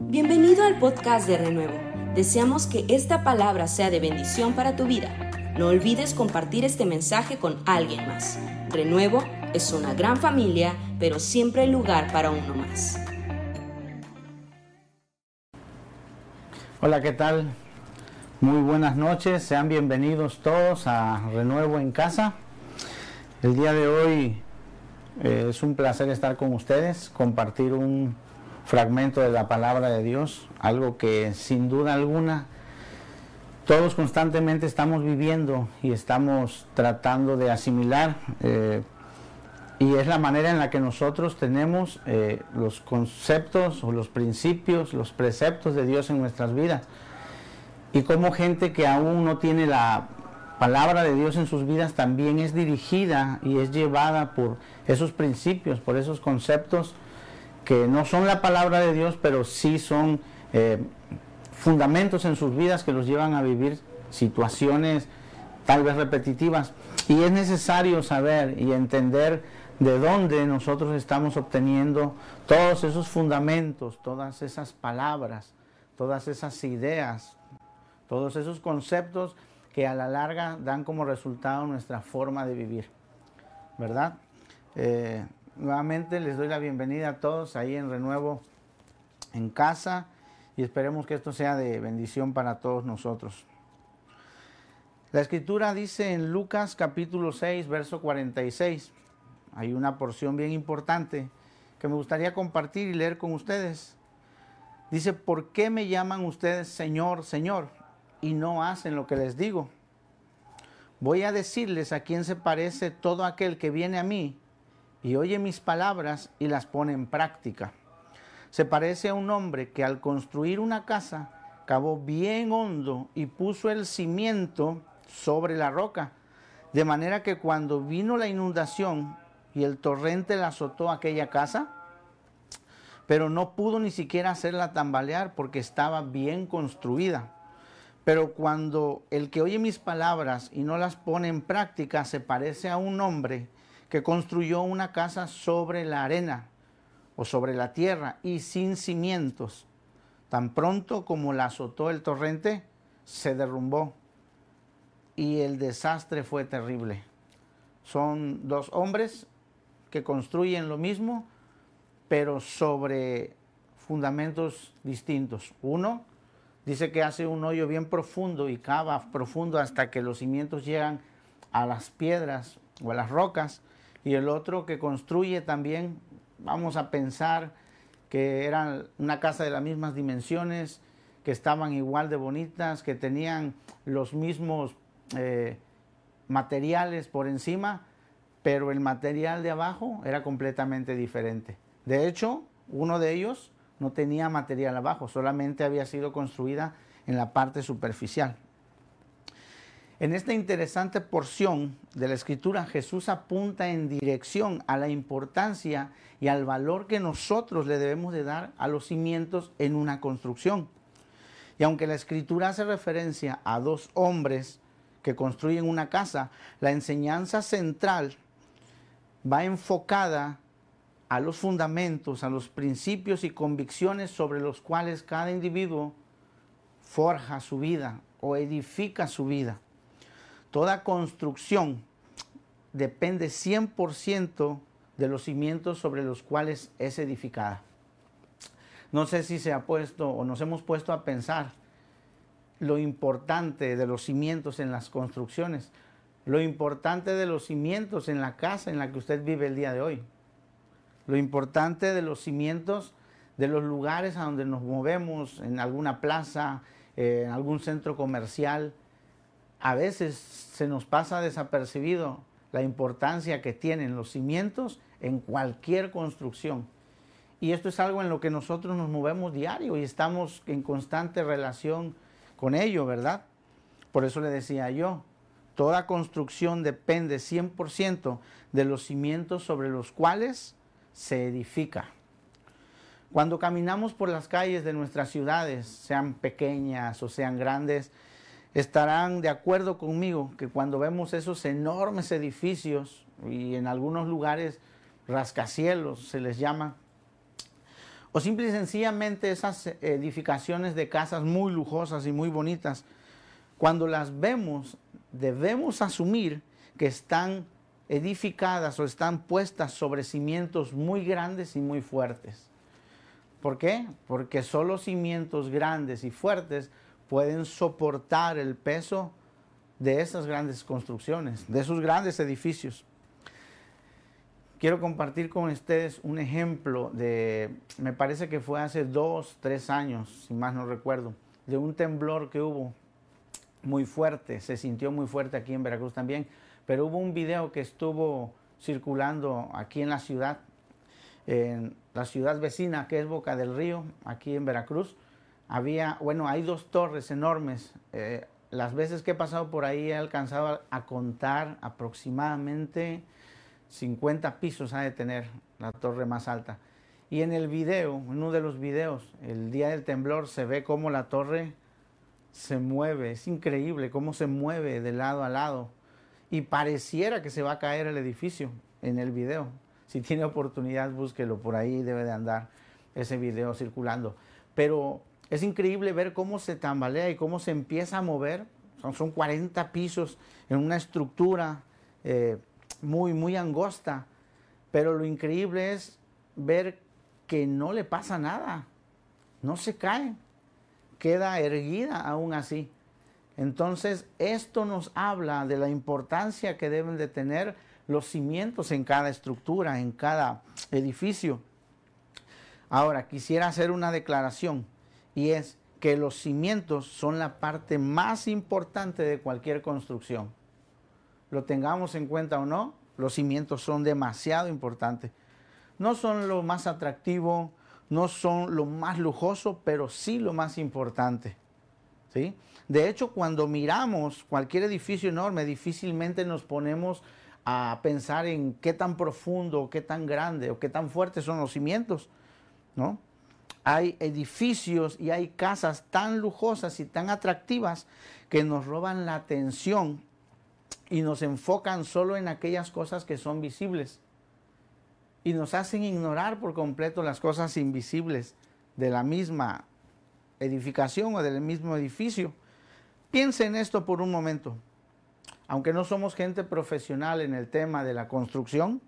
Bienvenido al podcast de Renuevo. Deseamos que esta palabra sea de bendición para tu vida. No olvides compartir este mensaje con alguien más. Renuevo es una gran familia, pero siempre hay lugar para uno más. Hola, ¿qué tal? Muy buenas noches, sean bienvenidos todos a Renuevo en Casa. El día de hoy eh, es un placer estar con ustedes, compartir un fragmento de la palabra de Dios, algo que sin duda alguna todos constantemente estamos viviendo y estamos tratando de asimilar. Eh, y es la manera en la que nosotros tenemos eh, los conceptos o los principios, los preceptos de Dios en nuestras vidas. Y como gente que aún no tiene la palabra de Dios en sus vidas también es dirigida y es llevada por esos principios, por esos conceptos que no son la palabra de Dios, pero sí son eh, fundamentos en sus vidas que los llevan a vivir situaciones tal vez repetitivas. Y es necesario saber y entender de dónde nosotros estamos obteniendo todos esos fundamentos, todas esas palabras, todas esas ideas, todos esos conceptos que a la larga dan como resultado nuestra forma de vivir. ¿Verdad? Eh, Nuevamente les doy la bienvenida a todos ahí en Renuevo en casa y esperemos que esto sea de bendición para todos nosotros. La escritura dice en Lucas capítulo 6, verso 46, hay una porción bien importante que me gustaría compartir y leer con ustedes. Dice, ¿por qué me llaman ustedes Señor, Señor y no hacen lo que les digo? Voy a decirles a quién se parece todo aquel que viene a mí y oye mis palabras y las pone en práctica. Se parece a un hombre que al construir una casa cavó bien hondo y puso el cimiento sobre la roca, de manera que cuando vino la inundación y el torrente la azotó aquella casa, pero no pudo ni siquiera hacerla tambalear porque estaba bien construida. Pero cuando el que oye mis palabras y no las pone en práctica se parece a un hombre que construyó una casa sobre la arena o sobre la tierra y sin cimientos. Tan pronto como la azotó el torrente, se derrumbó y el desastre fue terrible. Son dos hombres que construyen lo mismo, pero sobre fundamentos distintos. Uno dice que hace un hoyo bien profundo y cava profundo hasta que los cimientos llegan a las piedras o a las rocas y el otro que construye también, vamos a pensar que eran una casa de las mismas dimensiones, que estaban igual de bonitas, que tenían los mismos eh, materiales por encima, pero el material de abajo era completamente diferente. De hecho, uno de ellos no tenía material abajo, solamente había sido construida en la parte superficial. En esta interesante porción de la escritura, Jesús apunta en dirección a la importancia y al valor que nosotros le debemos de dar a los cimientos en una construcción. Y aunque la escritura hace referencia a dos hombres que construyen una casa, la enseñanza central va enfocada a los fundamentos, a los principios y convicciones sobre los cuales cada individuo forja su vida o edifica su vida. Toda construcción depende 100% de los cimientos sobre los cuales es edificada. No sé si se ha puesto o nos hemos puesto a pensar lo importante de los cimientos en las construcciones, lo importante de los cimientos en la casa en la que usted vive el día de hoy, lo importante de los cimientos de los lugares a donde nos movemos, en alguna plaza, eh, en algún centro comercial, a veces se nos pasa desapercibido la importancia que tienen los cimientos en cualquier construcción. Y esto es algo en lo que nosotros nos movemos diario y estamos en constante relación con ello, ¿verdad? Por eso le decía yo, toda construcción depende 100% de los cimientos sobre los cuales se edifica. Cuando caminamos por las calles de nuestras ciudades, sean pequeñas o sean grandes, estarán de acuerdo conmigo que cuando vemos esos enormes edificios y en algunos lugares rascacielos se les llama, o simple y sencillamente esas edificaciones de casas muy lujosas y muy bonitas, cuando las vemos, debemos asumir que están edificadas o están puestas sobre cimientos muy grandes y muy fuertes. ¿Por qué? Porque solo cimientos grandes y fuertes pueden soportar el peso de esas grandes construcciones, de esos grandes edificios. Quiero compartir con ustedes un ejemplo de, me parece que fue hace dos, tres años, si más no recuerdo, de un temblor que hubo muy fuerte, se sintió muy fuerte aquí en Veracruz también, pero hubo un video que estuvo circulando aquí en la ciudad, en la ciudad vecina que es Boca del Río, aquí en Veracruz. Había, bueno, hay dos torres enormes. Eh, las veces que he pasado por ahí he alcanzado a contar aproximadamente 50 pisos ha de tener la torre más alta. Y en el video, en uno de los videos, el día del temblor, se ve cómo la torre se mueve. Es increíble cómo se mueve de lado a lado. Y pareciera que se va a caer el edificio en el video. Si tiene oportunidad, búsquelo. Por ahí debe de andar ese video circulando. Pero es increíble ver cómo se tambalea y cómo se empieza a mover. Son, son 40 pisos en una estructura eh, muy, muy angosta. Pero lo increíble es ver que no le pasa nada. No se cae. Queda erguida aún así. Entonces, esto nos habla de la importancia que deben de tener los cimientos en cada estructura, en cada edificio. Ahora, quisiera hacer una declaración y es que los cimientos son la parte más importante de cualquier construcción. Lo tengamos en cuenta o no, los cimientos son demasiado importantes. No son lo más atractivo, no son lo más lujoso, pero sí lo más importante. ¿sí? De hecho, cuando miramos cualquier edificio enorme, difícilmente nos ponemos a pensar en qué tan profundo, qué tan grande o qué tan fuertes son los cimientos. ¿no? Hay edificios y hay casas tan lujosas y tan atractivas que nos roban la atención y nos enfocan solo en aquellas cosas que son visibles y nos hacen ignorar por completo las cosas invisibles de la misma edificación o del mismo edificio. Piense en esto por un momento. Aunque no somos gente profesional en el tema de la construcción,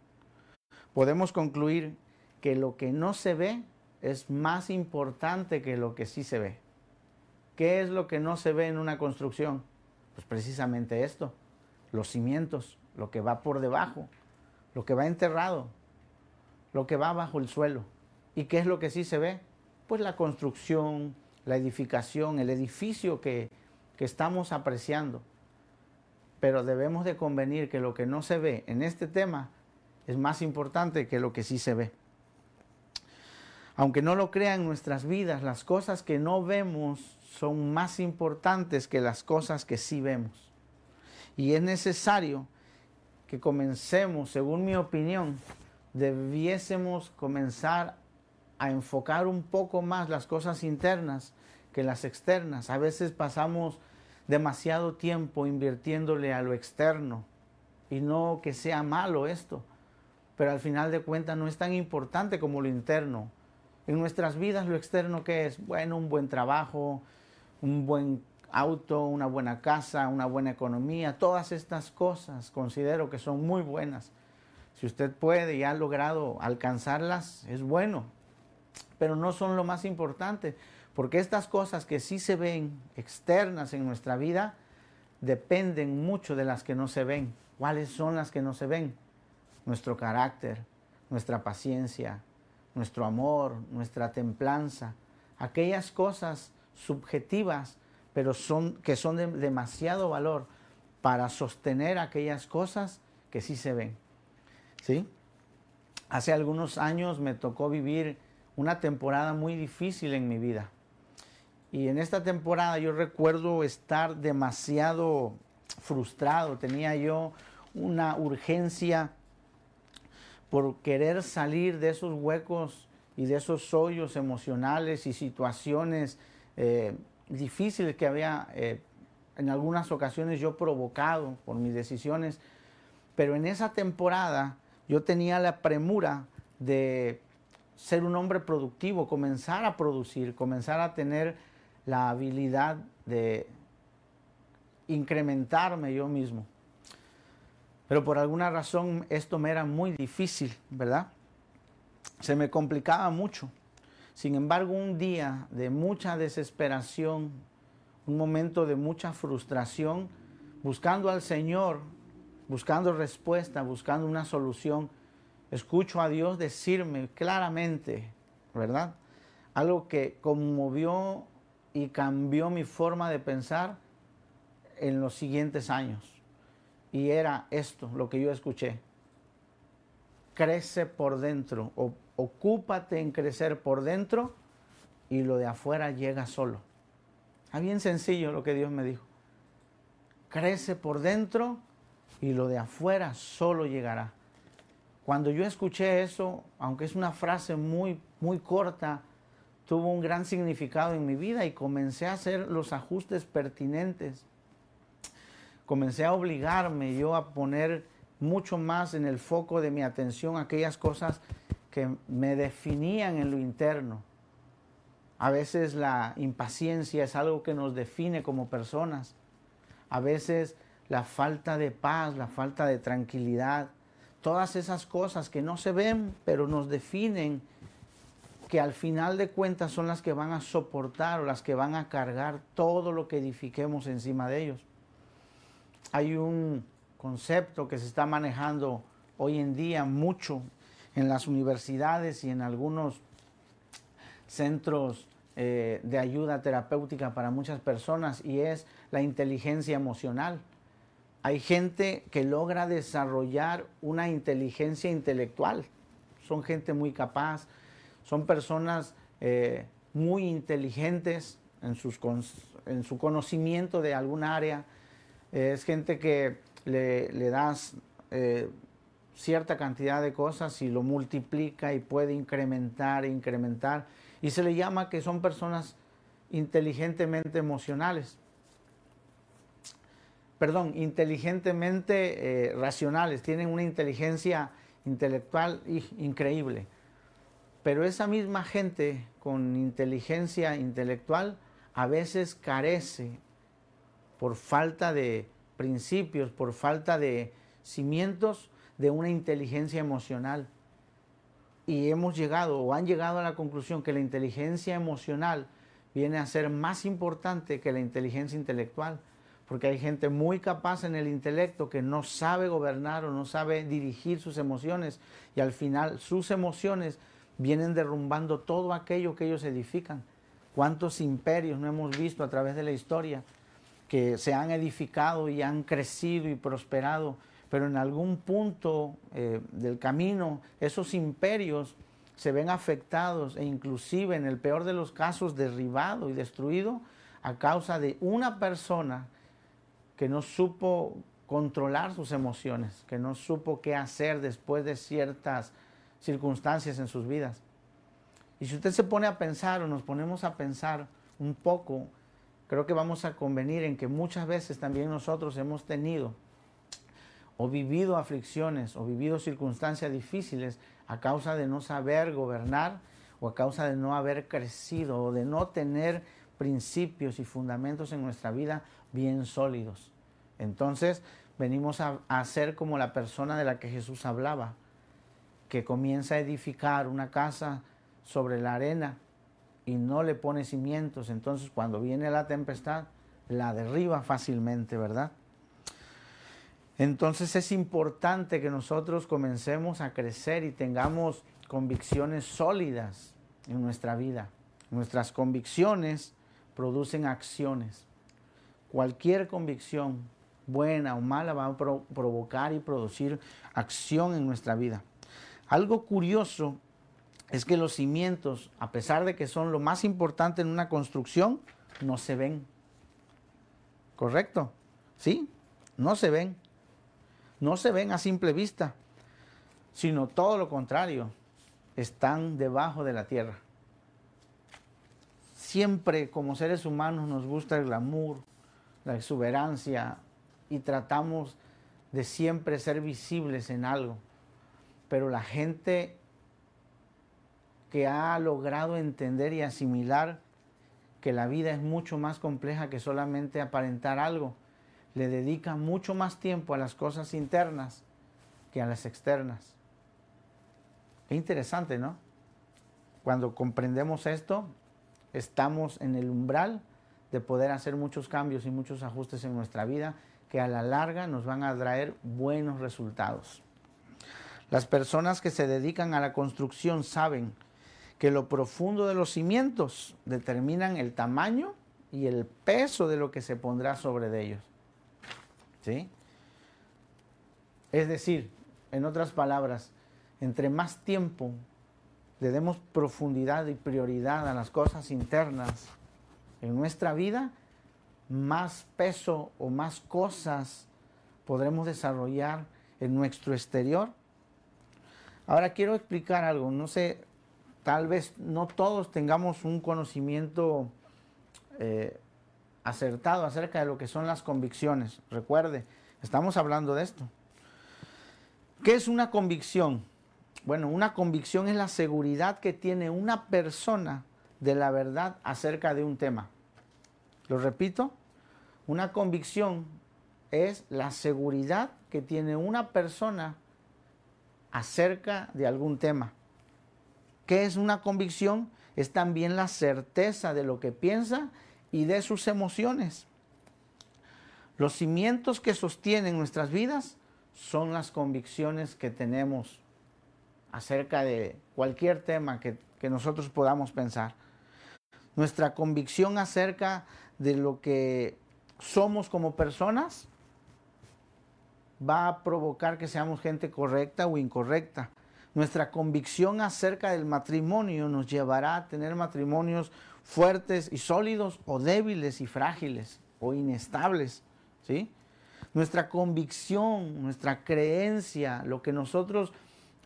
podemos concluir que lo que no se ve es más importante que lo que sí se ve. ¿Qué es lo que no se ve en una construcción? Pues precisamente esto, los cimientos, lo que va por debajo, lo que va enterrado, lo que va bajo el suelo. ¿Y qué es lo que sí se ve? Pues la construcción, la edificación, el edificio que, que estamos apreciando. Pero debemos de convenir que lo que no se ve en este tema es más importante que lo que sí se ve. Aunque no lo crean nuestras vidas, las cosas que no vemos son más importantes que las cosas que sí vemos. Y es necesario que comencemos, según mi opinión, debiésemos comenzar a enfocar un poco más las cosas internas que las externas. A veces pasamos demasiado tiempo invirtiéndole a lo externo y no que sea malo esto, pero al final de cuentas no es tan importante como lo interno. En nuestras vidas lo externo que es, bueno, un buen trabajo, un buen auto, una buena casa, una buena economía, todas estas cosas considero que son muy buenas si usted puede y ha logrado alcanzarlas, es bueno, pero no son lo más importante, porque estas cosas que sí se ven externas en nuestra vida dependen mucho de las que no se ven. ¿Cuáles son las que no se ven? Nuestro carácter, nuestra paciencia, nuestro amor, nuestra templanza, aquellas cosas subjetivas, pero son que son de demasiado valor para sostener aquellas cosas que sí se ven. ¿sí? Hace algunos años me tocó vivir una temporada muy difícil en mi vida. Y en esta temporada yo recuerdo estar demasiado frustrado, tenía yo una urgencia por querer salir de esos huecos y de esos hoyos emocionales y situaciones eh, difíciles que había eh, en algunas ocasiones yo provocado por mis decisiones. Pero en esa temporada yo tenía la premura de ser un hombre productivo, comenzar a producir, comenzar a tener la habilidad de incrementarme yo mismo. Pero por alguna razón esto me era muy difícil, ¿verdad? Se me complicaba mucho. Sin embargo, un día de mucha desesperación, un momento de mucha frustración, buscando al Señor, buscando respuesta, buscando una solución, escucho a Dios decirme claramente, ¿verdad? Algo que conmovió y cambió mi forma de pensar en los siguientes años. Y era esto, lo que yo escuché. Crece por dentro, ocúpate en crecer por dentro y lo de afuera llega solo. Es bien sencillo lo que Dios me dijo. Crece por dentro y lo de afuera solo llegará. Cuando yo escuché eso, aunque es una frase muy, muy corta, tuvo un gran significado en mi vida y comencé a hacer los ajustes pertinentes. Comencé a obligarme yo a poner mucho más en el foco de mi atención aquellas cosas que me definían en lo interno. A veces la impaciencia es algo que nos define como personas. A veces la falta de paz, la falta de tranquilidad, todas esas cosas que no se ven, pero nos definen, que al final de cuentas son las que van a soportar o las que van a cargar todo lo que edifiquemos encima de ellos. Hay un concepto que se está manejando hoy en día mucho en las universidades y en algunos centros eh, de ayuda terapéutica para muchas personas y es la inteligencia emocional hay gente que logra desarrollar una inteligencia intelectual. Son gente muy capaz, son personas eh, muy inteligentes en, su conocimiento de algún área. Es gente que le, das eh, cierta cantidad de cosas y lo multiplica y puede incrementar, incrementar. Y se le llama que son personas inteligentemente emocionales perdón, inteligentemente eh, racionales, tienen una inteligencia intelectual increíble. Pero esa misma gente con inteligencia intelectual a veces carece por falta de principios, por falta de cimientos de una inteligencia emocional. Y hemos llegado o han llegado a la conclusión que la inteligencia emocional viene a ser más importante que la inteligencia intelectual porque hay gente muy capaz en el intelecto que no sabe gobernar o no sabe dirigir sus emociones y al final sus emociones vienen derrumbando todo aquello que ellos edifican. ¿Cuántos imperios no hemos visto a través de la historia que se han edificado y han crecido y prosperado, pero en algún punto eh, del camino esos imperios se ven afectados e inclusive en el peor de los casos derribado y destruido a causa de una persona que no supo controlar sus emociones, que no supo qué hacer después de ciertas circunstancias en sus vidas. Y si usted se pone a pensar o nos ponemos a pensar un poco, creo que vamos a convenir en que muchas veces también nosotros hemos tenido o vivido aflicciones o vivido circunstancias difíciles a causa de no saber gobernar o a causa de no haber crecido o de no tener principios y fundamentos en nuestra vida bien sólidos. Entonces venimos a, a, ser como la persona de la que Jesús hablaba, que comienza a edificar una casa sobre la arena y no le pone cimientos. Entonces cuando viene la tempestad, la derriba fácilmente, ¿verdad? Entonces es importante que nosotros comencemos a crecer y tengamos convicciones sólidas en nuestra vida. Nuestras convicciones producen acciones. Cualquier convicción, buena o mala, va a provocar y producir acción en nuestra vida. Algo curioso es que los cimientos, a pesar de que son lo más importante en una construcción, no se ven. ¿Correcto? ¿Sí? No se ven. No se ven a simple vista, sino todo lo contrario, están debajo de la tierra siempre como seres humanos nos gusta el glamour, la exuberancia y tratamos de siempre ser visibles en algo. Pero la gente que ha logrado entender y asimilar que la vida es mucho más compleja que solamente aparentar algo. Le dedica mucho más tiempo a las cosas internas que a las externas. Qué interesante, ¿no? Cuando comprendemos esto, estamos en el umbral de poder hacer muchos cambios y muchos ajustes en nuestra vida que a la larga nos van a traer buenos resultados. Las personas que se dedican a la construcción saben que lo profundo de los cimientos determinan el tamaño y el peso de lo que se pondrá sobre ellos. ¿Sí? Es decir, en otras palabras, entre más tiempo le demos profundidad y prioridad a las cosas internas en nuestra vida, más peso o más cosas podremos desarrollar en nuestro exterior. Ahora quiero explicar algo, no sé, tal vez no todos tengamos un conocimiento eh, acertado acerca de lo que son las convicciones. Recuerde, estamos hablando de esto. ¿Qué es una convicción? Bueno, una convicción es la seguridad que tiene una persona de la verdad acerca de un tema. Lo repito, una convicción es la seguridad que tiene una persona acerca de algún tema. ¿Qué es una convicción? Es también la certeza de lo que piensa y de sus emociones. Los cimientos que sostienen nuestras vidas son las convicciones que tenemos acerca de cualquier tema que, nosotros podamos pensar. Nuestra convicción acerca de lo que somos como personas va a provocar que seamos gente correcta o incorrecta. Nuestra convicción acerca del matrimonio nos llevará a tener matrimonios fuertes y sólidos o débiles y frágiles o inestables, ¿sí? Nuestra convicción, nuestra creencia, lo que nosotros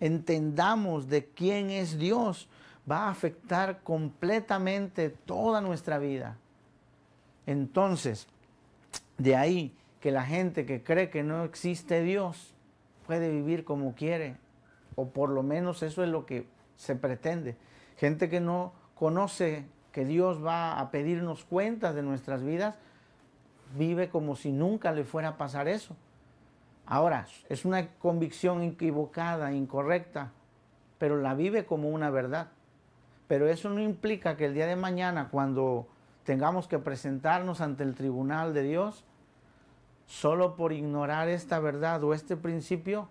entendamos de quién es Dios, va a afectar completamente toda nuestra vida. Entonces, de ahí que la gente que cree que no existe Dios puede vivir como quiere, o por lo menos eso es lo que se pretende. Gente que no conoce que Dios va a pedirnos cuentas de nuestras vidas, vive como si nunca le fuera a pasar eso. Ahora, es una convicción equivocada, incorrecta, pero la vive como una verdad. Pero eso no implica que el día de mañana, cuando tengamos que presentarnos ante el tribunal de Dios, solo por ignorar esta verdad o este principio,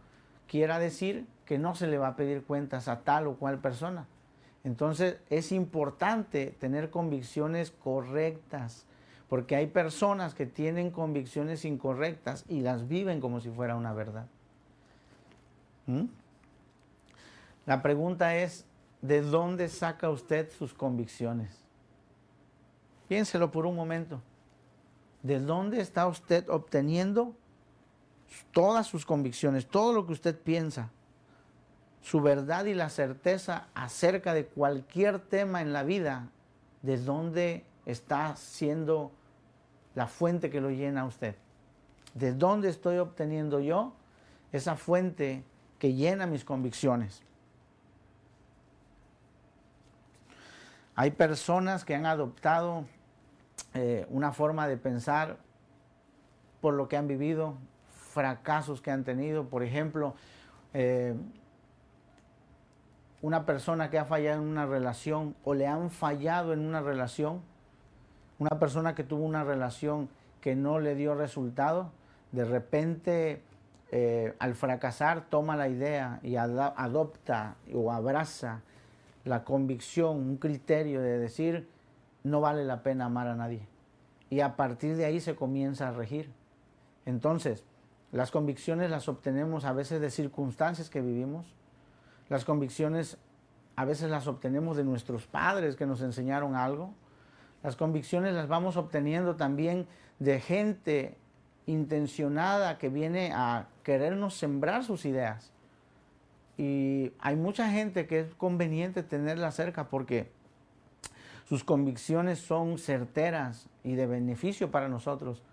quiera decir que no se le va a pedir cuentas a tal o cual persona. Entonces es importante tener convicciones correctas, porque hay personas que tienen convicciones incorrectas y las viven como si fuera una verdad. ¿Mm? La pregunta es, ¿de dónde saca usted sus convicciones? Piénselo por un momento. ¿De dónde está usted obteniendo todas sus convicciones, todo lo que usted piensa? Su verdad y la certeza acerca de cualquier tema en la vida, ¿de dónde está siendo la fuente que lo llena a usted. ¿De dónde estoy obteniendo yo esa fuente que llena mis convicciones? Hay personas que han adoptado eh, una forma de pensar por lo que han vivido, fracasos que han tenido. Por ejemplo, eh, una persona que ha fallado en una relación o le han fallado en una relación una persona que tuvo una relación que no le dio resultado, de repente eh, al fracasar toma la idea y adopta o abraza la convicción, un criterio de decir no vale la pena amar a nadie. Y a partir de ahí se comienza a regir. Entonces, las convicciones las obtenemos a veces de circunstancias que vivimos. Las convicciones a veces las obtenemos de nuestros padres que nos enseñaron algo. Las convicciones las vamos obteniendo también de gente intencionada que viene a querernos sembrar sus ideas. Y hay mucha gente que es conveniente tenerla cerca porque sus convicciones son certeras y de beneficio para nosotros.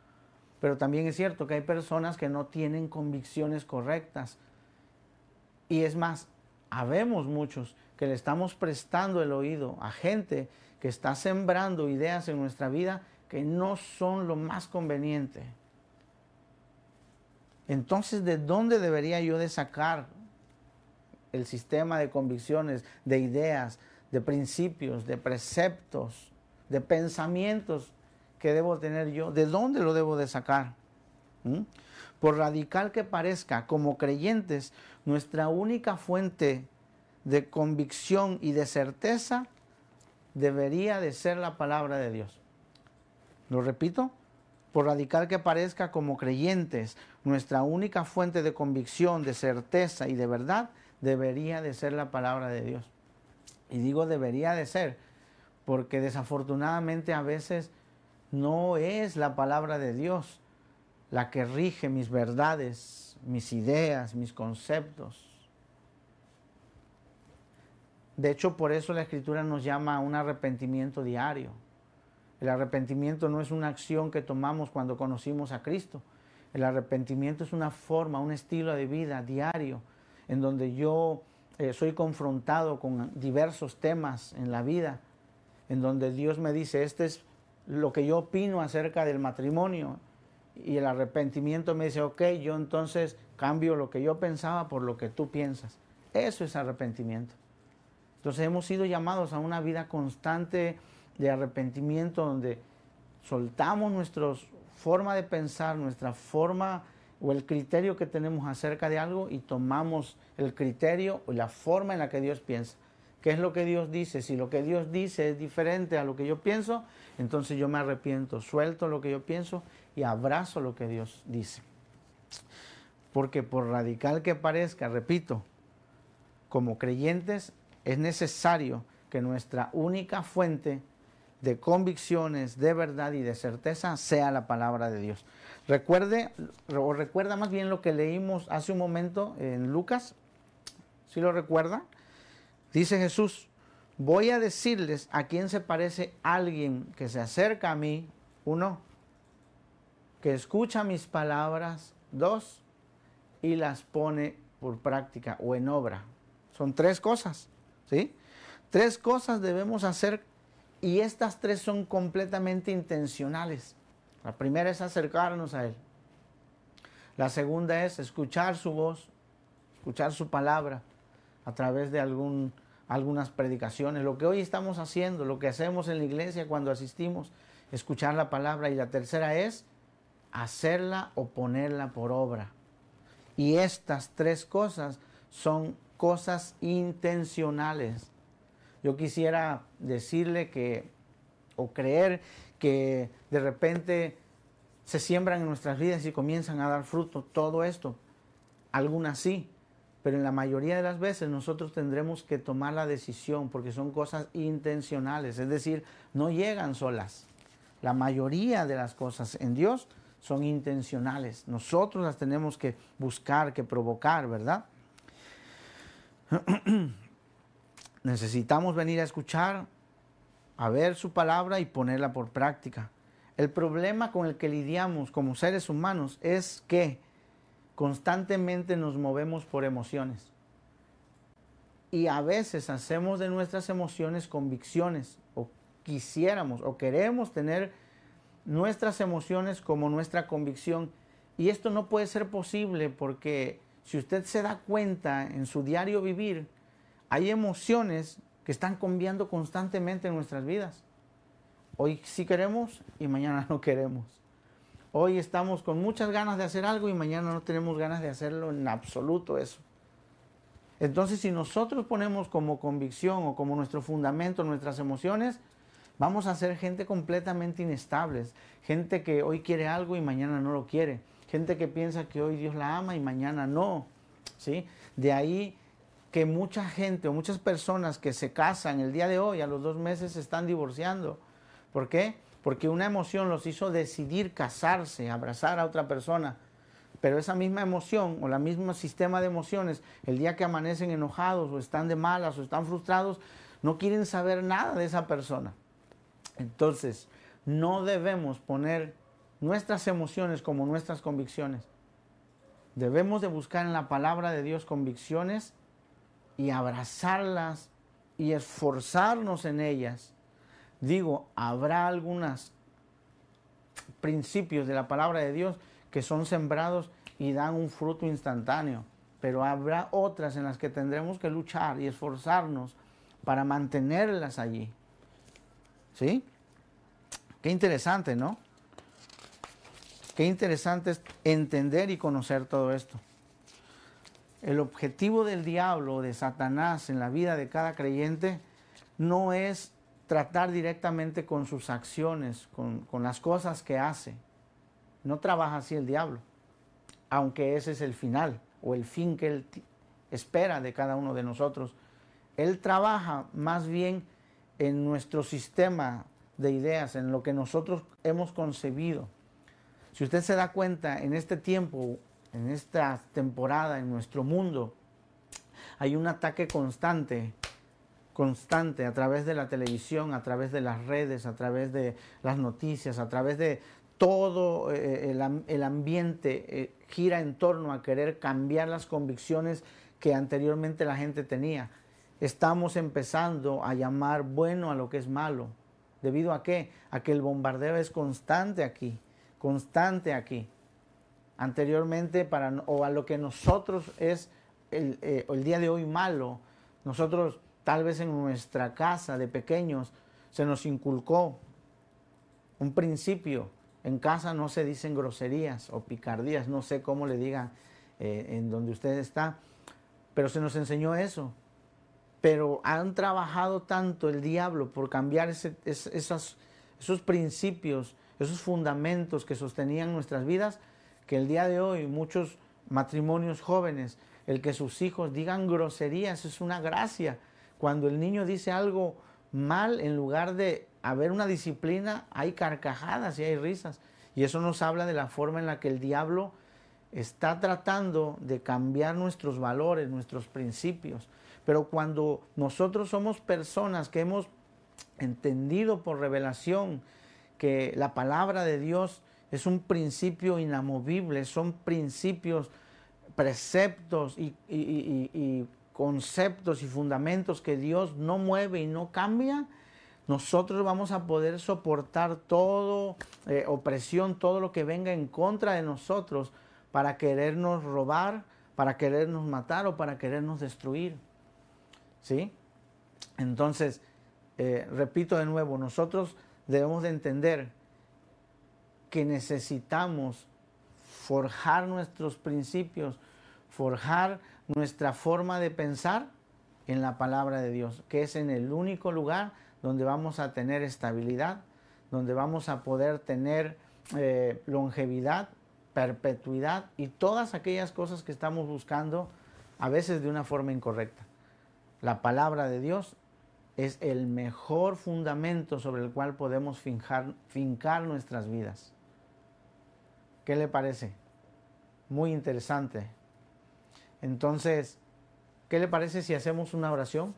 Pero también es cierto que hay personas que no tienen convicciones correctas. Y es más, habemos muchos que le estamos prestando el oído a gente que está sembrando ideas en nuestra vida que no son lo más conveniente. Entonces, ¿de dónde debería yo de sacar el sistema de convicciones, de ideas, de principios, de preceptos, de pensamientos que debo tener yo? ¿De dónde lo debo de sacar? Por radical que parezca, como creyentes, nuestra única fuente de convicción y de certeza debería de ser la palabra de Dios. Lo repito, por radical que parezca como creyentes, nuestra única fuente de convicción, de certeza y de verdad debería de ser la palabra de Dios. Y digo debería de ser, porque desafortunadamente a veces no es la palabra de Dios la que rige mis verdades, mis ideas, mis conceptos. De hecho, por eso la Escritura nos llama a un arrepentimiento diario. El arrepentimiento no es una acción que tomamos cuando conocimos a Cristo. El arrepentimiento es una forma, un estilo de vida diario, en donde yo eh, soy confrontado con diversos temas en la vida, en donde Dios me dice, este es lo que yo opino acerca del matrimonio, y el arrepentimiento me dice, ok, yo entonces cambio lo que yo pensaba por lo que tú piensas. Eso es arrepentimiento. Entonces hemos sido llamados a una vida constante de arrepentimiento donde soltamos nuestra forma de pensar, nuestra forma o el criterio que tenemos acerca de algo y tomamos el criterio o la forma en la que Dios piensa. ¿Qué es lo que Dios dice? Si lo que Dios dice es diferente a lo que yo pienso, entonces yo me arrepiento, suelto lo que yo pienso y abrazo lo que Dios dice. Porque por radical que parezca, repito, como creyentes es necesario que nuestra única fuente de convicciones, de verdad y de certeza sea la palabra de Dios. Recuerde, o recuerda más bien lo que leímos hace un momento en Lucas, si lo recuerda, Dice Jesús, voy a decirles a quién se parece alguien que se acerca a mí. Uno, que escucha mis palabras. Dos, y las pone por práctica o en obra. Son tres cosas, ¿sí? Tres cosas debemos hacer y estas tres son completamente intencionales. La primera es acercarnos a Él. La segunda es escuchar su voz, escuchar su palabra a través de algún, algunas predicaciones. Lo que hoy estamos haciendo, lo que hacemos en la iglesia cuando asistimos, escuchar la palabra. Y la tercera es hacerla o ponerla por obra. Y estas tres cosas son cosas intencionales. Yo quisiera decirle que, o creer que de repente se siembran en nuestras vidas y comienzan a dar fruto todo esto. Algunas sí, pero en la mayoría de las veces nosotros tendremos que tomar la decisión porque son cosas intencionales, es decir, no llegan solas. La mayoría de las cosas en Dios son intencionales. Nosotros las tenemos que buscar, que provocar, ¿verdad? Necesitamos venir a escuchar, a ver su palabra y ponerla por práctica. El problema con el que lidiamos como seres humanos es que constantemente nos movemos por emociones. Y a veces hacemos de nuestras emociones convicciones, o quisiéramos, o queremos tener nuestras emociones como nuestra convicción. Y esto no puede ser posible porque si usted se da cuenta en su diario vivir, hay emociones que están cambiando constantemente en nuestras vidas. Hoy sí queremos y mañana no queremos. Hoy estamos con muchas ganas de hacer algo y mañana no tenemos ganas de hacerlo en absoluto eso. Entonces, si nosotros ponemos como convicción o como nuestro fundamento nuestras emociones, vamos a ser gente completamente inestable, gente que hoy quiere algo y mañana no lo quiere, gente que piensa que hoy Dios la ama y mañana no, ¿sí? De ahí que mucha gente o muchas personas que se casan el día de hoy, a los dos meses se están divorciando. ¿Por qué? porque una emoción los hizo decidir casarse, abrazar a otra persona. Pero esa misma emoción o la mismo sistema de emociones, el día que amanecen enojados o están de malas o están frustrados, no quieren saber nada de esa persona. Entonces, no debemos poner nuestras emociones como nuestras convicciones. Debemos de buscar en la palabra de Dios convicciones y abrazarlas y esforzarnos en ellas, digo, habrá algunos principios de la palabra de Dios que son sembrados y dan un fruto instantáneo, pero habrá otras en las que tendremos que luchar y esforzarnos para mantenerlas allí. ¿Sí? Qué interesante, ¿no? Qué interesante es entender y conocer todo esto. El objetivo del diablo, de Satanás en la vida de cada creyente, no es tratar directamente con sus acciones, con, con las cosas que hace. No trabaja así el diablo, aunque ese es el final o el fin que él espera de cada uno de nosotros. Él trabaja más bien en nuestro sistema de ideas, en lo que nosotros hemos concebido. Si usted se da cuenta, en este tiempo, en esta temporada, en nuestro mundo, hay un ataque constante, constante a través de la televisión, a través de las redes, a través de las noticias, a través de todo eh, el, ambiente eh, gira en torno a querer cambiar las convicciones que anteriormente la gente tenía. Estamos empezando a llamar bueno a lo que es malo. ¿Debido a qué? A que el bombardeo es constante aquí, constante aquí. Anteriormente, para, o a lo que nosotros es el, eh, el día de hoy malo, nosotros tal vez en nuestra casa de pequeños se nos inculcó un principio en casa no se dicen groserías o picardías, no sé cómo le digan eh, en donde usted está, pero se nos enseñó eso. Pero han trabajado tanto el diablo por cambiar esos, esos principios, esos fundamentos que sostenían nuestras vidas, que el día de hoy muchos matrimonios jóvenes, el que sus hijos digan groserías es una gracia. Cuando el niño dice algo mal, en lugar de haber una disciplina, hay carcajadas y hay risas. Y eso nos habla de la forma en la que el diablo está tratando de cambiar nuestros valores, nuestros principios. Pero cuando nosotros somos personas que hemos entendido por revelación que la palabra de Dios es un principio inamovible, son principios, preceptos y, conceptos y fundamentos que Dios no mueve y no cambia, nosotros vamos a poder soportar todo, eh, opresión, todo lo que venga en contra de nosotros para querernos robar, para querernos matar o para querernos destruir. ¿Sí? Entonces, eh, repito de nuevo, nosotros debemos de entender que necesitamos forjar nuestros principios, forjar nuestra forma de pensar en la palabra de Dios, que es en el único lugar donde vamos a tener estabilidad, donde vamos a poder tener eh, longevidad, perpetuidad y todas aquellas cosas que estamos buscando a veces de una forma incorrecta. La palabra de Dios es el mejor fundamento sobre el cual podemos fincar, fincar nuestras vidas. ¿Qué le parece? Muy interesante. Entonces, ¿qué le parece si hacemos una oración?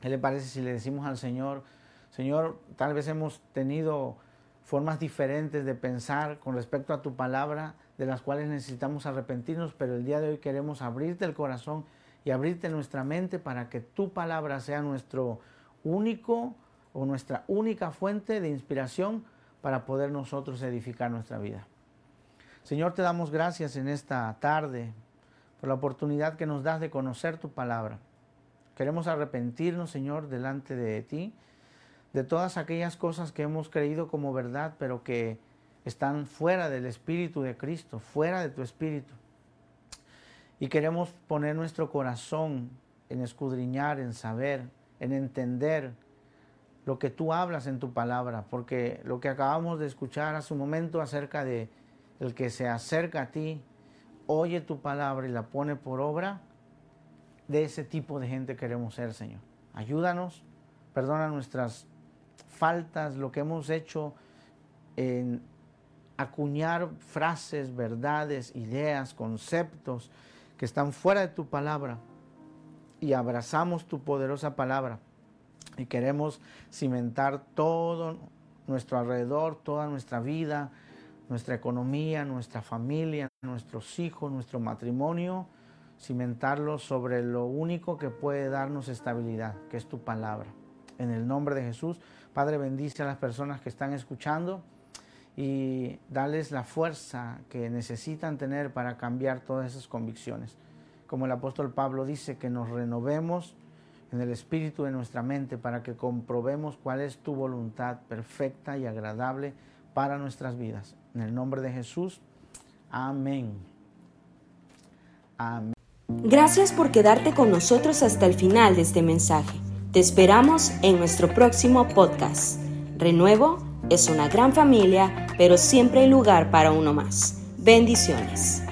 ¿Qué le parece si le decimos al Señor, Señor, tal vez hemos tenido formas diferentes de pensar con respecto a tu palabra, de las cuales necesitamos arrepentirnos, pero el día de hoy queremos abrirte el corazón y abrirte nuestra mente para que tu palabra sea nuestro único o nuestra única fuente de inspiración para poder nosotros edificar nuestra vida. Señor, te damos gracias en esta tarde por la oportunidad que nos das de conocer tu palabra. Queremos arrepentirnos, Señor, delante de ti, de todas aquellas cosas que hemos creído como verdad, pero que están fuera del Espíritu de Cristo, fuera de tu Espíritu. Y queremos poner nuestro corazón en escudriñar, en saber, en entender lo que tú hablas en tu palabra, porque lo que acabamos de escuchar hace un momento acerca de el que se acerca a ti, oye tu palabra y la pone por obra, de ese tipo de gente queremos ser, Señor. Ayúdanos, perdona nuestras faltas, lo que hemos hecho en acuñar frases, verdades, ideas, conceptos que están fuera de tu palabra y abrazamos tu poderosa palabra y queremos cimentar todo nuestro alrededor, toda nuestra vida, nuestra economía, nuestra familia, nuestros hijos, nuestro matrimonio cimentarlo sobre lo único que puede darnos estabilidad, que es tu palabra. En el nombre de Jesús, Padre, bendice a las personas que están escuchando y dales la fuerza que necesitan tener para cambiar todas esas convicciones. Como el apóstol Pablo dice, que nos renovemos en el espíritu de nuestra mente para que comprobemos cuál es tu voluntad perfecta y agradable para nuestras vidas. En el nombre de Jesús, amén. Amén. Gracias por quedarte con nosotros hasta el final de este mensaje. Te esperamos en nuestro próximo podcast. Renuevo es una gran familia, pero siempre hay lugar para uno más. Bendiciones.